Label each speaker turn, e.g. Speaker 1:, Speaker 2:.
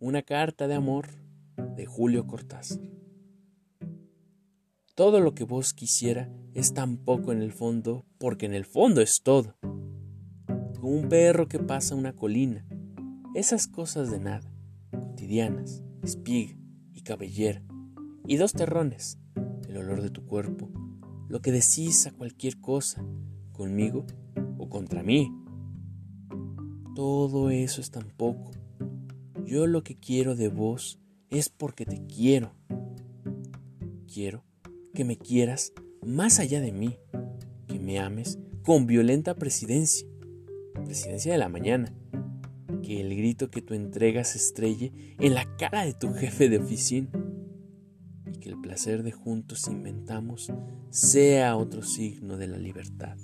Speaker 1: una carta de amor de Julio Cortázar. Todo lo que vos quisiera es tan poco en el fondo, porque en el fondo es todo. Como un perro que pasa una colina, esas cosas de nada, cotidianas, espiga y cabellera, y dos terrones, el olor de tu cuerpo, lo que decís a cualquier cosa, conmigo o contra mí. Todo eso es tan poco. Yo lo que quiero de vos es porque te quiero. Quiero que me quieras más allá de mí, que me ames con violenta presidencia, presidencia de la mañana, que el grito que tú entregas estrelle en la cara de tu jefe de oficina y que el placer de juntos inventamos sea otro signo de la libertad.